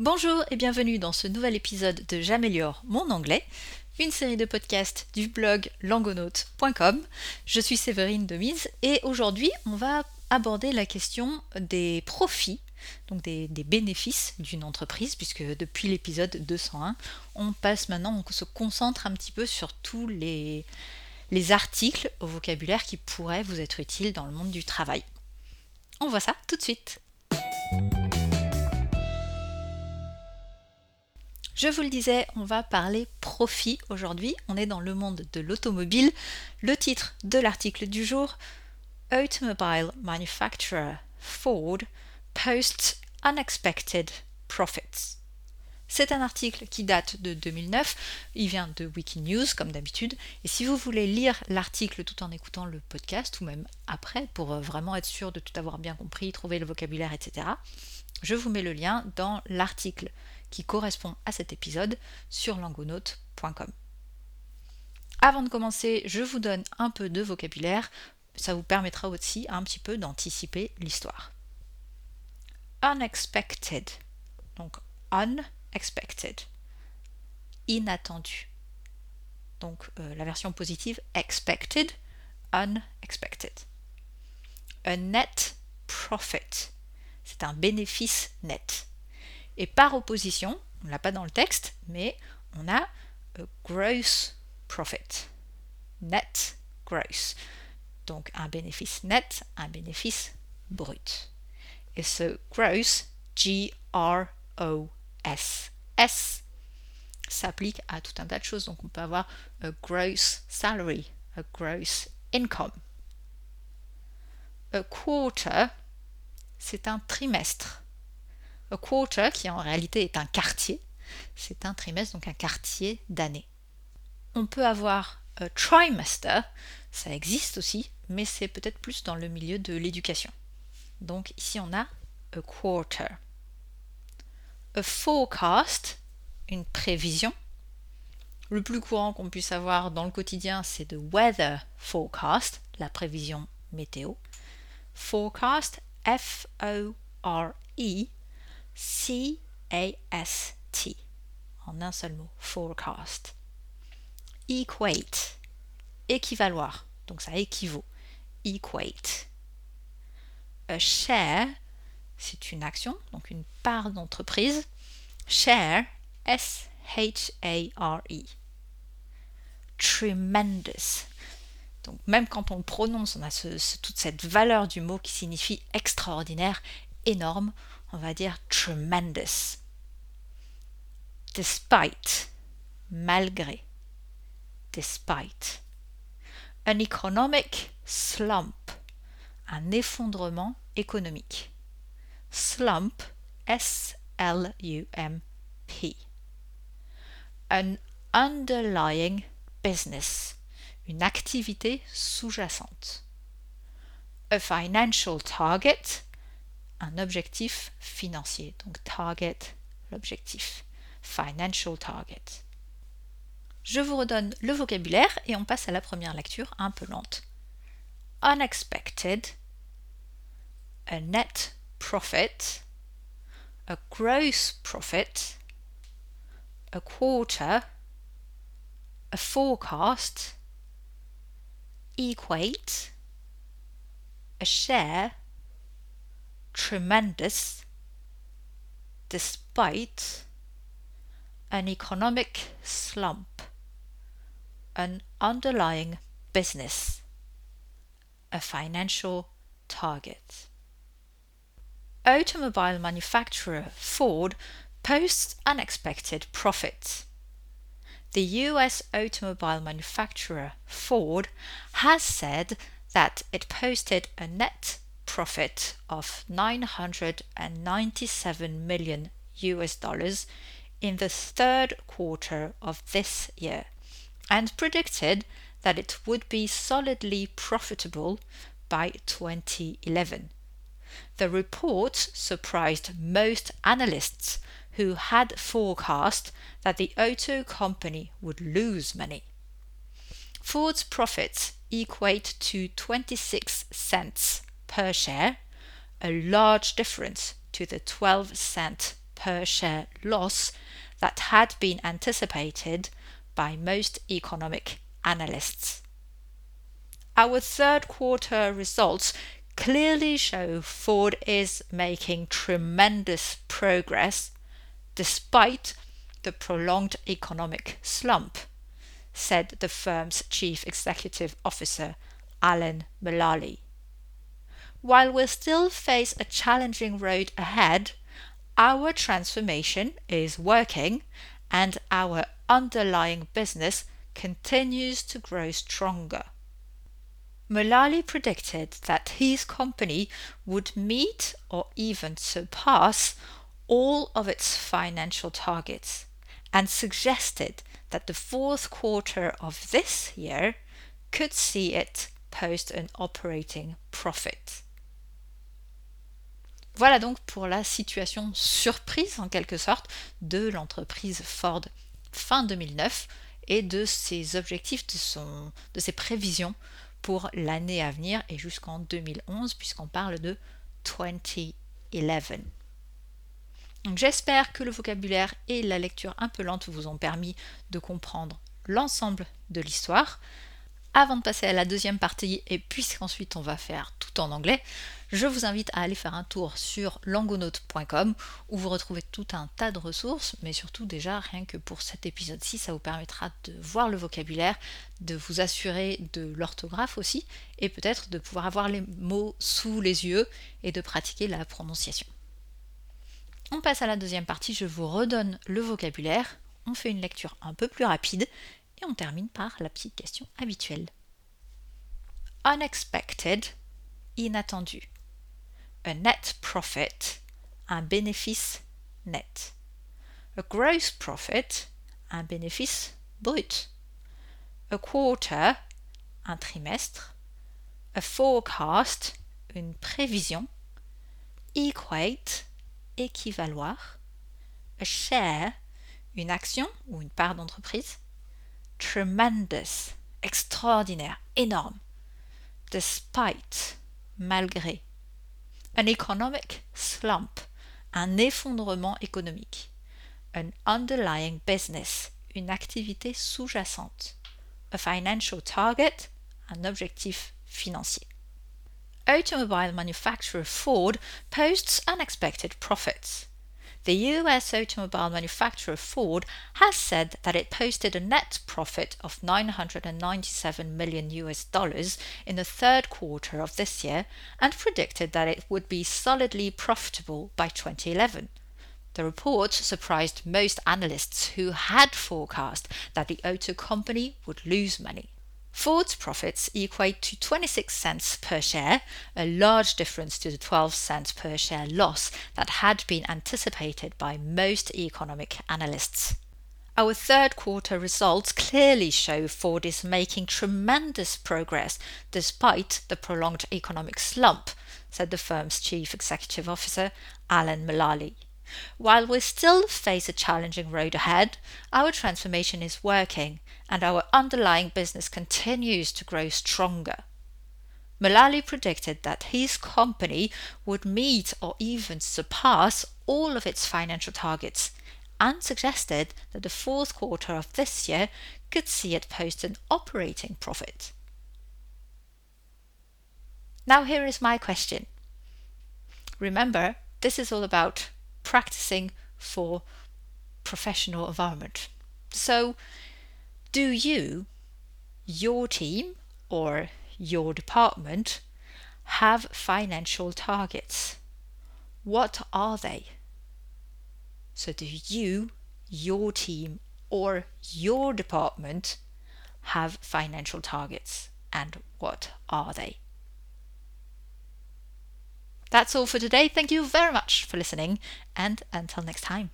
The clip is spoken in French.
Bonjour et bienvenue dans ce nouvel épisode de J'améliore mon anglais, une série de podcasts du blog langonaute.com. Je suis Séverine Demise et aujourd'hui on va aborder la question des profits, donc des, bénéfices d'une entreprise, puisque depuis l'épisode 201, on passe maintenant, on se concentre un petit peu sur tous les, les articles au vocabulaire qui pourraient vous être utiles dans le monde du travail. On voit ça tout de suite. Je vous le disais, on va parler profit aujourd'hui. On est dans le monde de l'automobile. Le titre de l'article du jour Automobile Manufacturer Ford Posts Unexpected Profits. C'est un article qui date de 2009, il vient de Wikinews comme d'habitude, et si vous voulez lire l'article tout en écoutant le podcast, ou même après, pour euh, vraiment être sûr de tout avoir bien compris, trouver le vocabulaire, etc., je vous mets le lien dans l'article qui correspond à cet épisode sur langonaute.com. Avant de commencer, je vous donne un peu de vocabulaire, ça vous permettra aussi un petit peu d'anticiper l'histoire. Unexpected, donc unexpected, inattendu. Donc euh, la version positive expected, unexpected. A net profit, c'est un bénéfice net. Et par opposition, on ne l'a pas dans le texte, mais on a a gross profit. Net gross. Donc un bénéfice net, un bénéfice brut. Et ce gross, G-R-O-S, S, s'applique à tout un tas de choses. Donc on peut avoir a gross salary, a gross income. A quarter, c'est un trimestre. A quarter, qui en réalité est un quartier, c'est un trimestre, donc un quartier d'année. On peut avoir a trimester, ça existe aussi, mais c'est peut-être plus dans le milieu de l'éducation. Donc ici on a a quarter. A forecast, une prévision. Le plus courant qu'on puisse avoir dans le quotidien, c'est de weather forecast, la prévision météo. Forecast, F-O-R-E, C-A-S-T, en un seul mot, forecast. Equate, équivaloir, donc ça équivaut. Equate. A share, c'est une action, donc une part d'entreprise. Share, S-H-A-R-E. Tremendous. Donc même quand on le prononce, on a toute cette valeur du mot qui signifie extraordinaire, énorme on va dire tremendous. Despite, malgré. Despite. An economic slump, un effondrement économique. Slump, S-L-U-M-P. An underlying business, une activité sous-jacente. A financial target, un objectif financier. Donc target, l'objectif. Financial target. Je vous redonne le vocabulaire et on passe à la première lecture un peu lente. Unexpected, a net profit, a gross profit, a quarter, a forecast, equate, a share, tremendous despite an economic slump, an underlying business, a financial target. Automobile manufacturer Ford posts unexpected profits. The US automobile manufacturer Ford has said that it posted a net profit of 997 million US dollars in the third quarter of this year and predicted that it would be solidly profitable by 2011. The report surprised most analysts who had forecast that the auto company would lose money. Ford's profits equate to 26 cents per share, a large difference to the 12 cent per share loss that had been anticipated by most economic analysts. Our third quarter results clearly show Ford is making tremendous progress despite the prolonged economic slump, said the firm's chief executive officer, Alan Mulally. While we still face a challenging road ahead, our transformation is working and our underlying business continues to grow stronger. Mulally predicted that his company would meet or even surpass all of its financial targets and suggested that the fourth quarter of this year could see it post an operating profit. Voilà donc pour la situation surprise en quelque sorte de l'entreprise Ford fin 2009 et de ses objectifs, de, ses prévisions pour l'année à venir et jusqu'en 2011 puisqu'on parle de 2011. J'espère que le vocabulaire et la lecture un peu lente vous ont permis de comprendre l'ensemble de l'histoire. Avant de passer à la deuxième partie, et puisqu'ensuite on va faire tout en anglais, je vous invite à aller faire un tour sur langonote.com où vous retrouvez tout un tas de ressources, mais surtout déjà rien que pour cet épisode-ci, ça vous permettra de voir le vocabulaire, de vous assurer de l'orthographe aussi, et peut-être de pouvoir avoir les mots sous les yeux et de pratiquer la prononciation. On passe à la deuxième partie, je vous redonne le vocabulaire, on fait une lecture un peu plus rapide et on termine par la petite question habituelle. Unexpected, inattendu. A net profit, un bénéfice net. A gross profit, un bénéfice brut. A quarter, un trimestre. A forecast, une prévision. Equate, équivaloir. A share, une action ou une part d'entreprise. Tremendous, extraordinaire, énorme. Despite, malgré. An economic slump, un effondrement économique. An underlying business, une activité sous-jacente. A financial target, un objectif financier. automobile manufacturer Ford posts unexpected profits. The US automobile manufacturer Ford has said that it posted a net profit of 997 million US dollars in the third quarter of this year and predicted that it would be solidly profitable by 2011. The report surprised most analysts who had forecast that the auto company would lose money. Ford's profits equate to 26 cents per share, a large difference to the 12 cents per share loss that had been anticipated by most economic analysts. Our third quarter results clearly show Ford is making tremendous progress despite the prolonged economic slump, said the firm's chief executive officer, Alan Mulally. While we still face a challenging road ahead, our transformation is working and our underlying business continues to grow stronger. Mulally predicted that his company would meet or even surpass all of its financial targets and suggested that the fourth quarter of this year could see it post an operating profit. Now, here is my question. Remember, this is all about practicing for professional environment. So, do you, your team, or your department have financial targets? What are they? So, do you, your team, or your department have financial targets? And what are they? That's all for today. Thank you very much for listening, and until next time.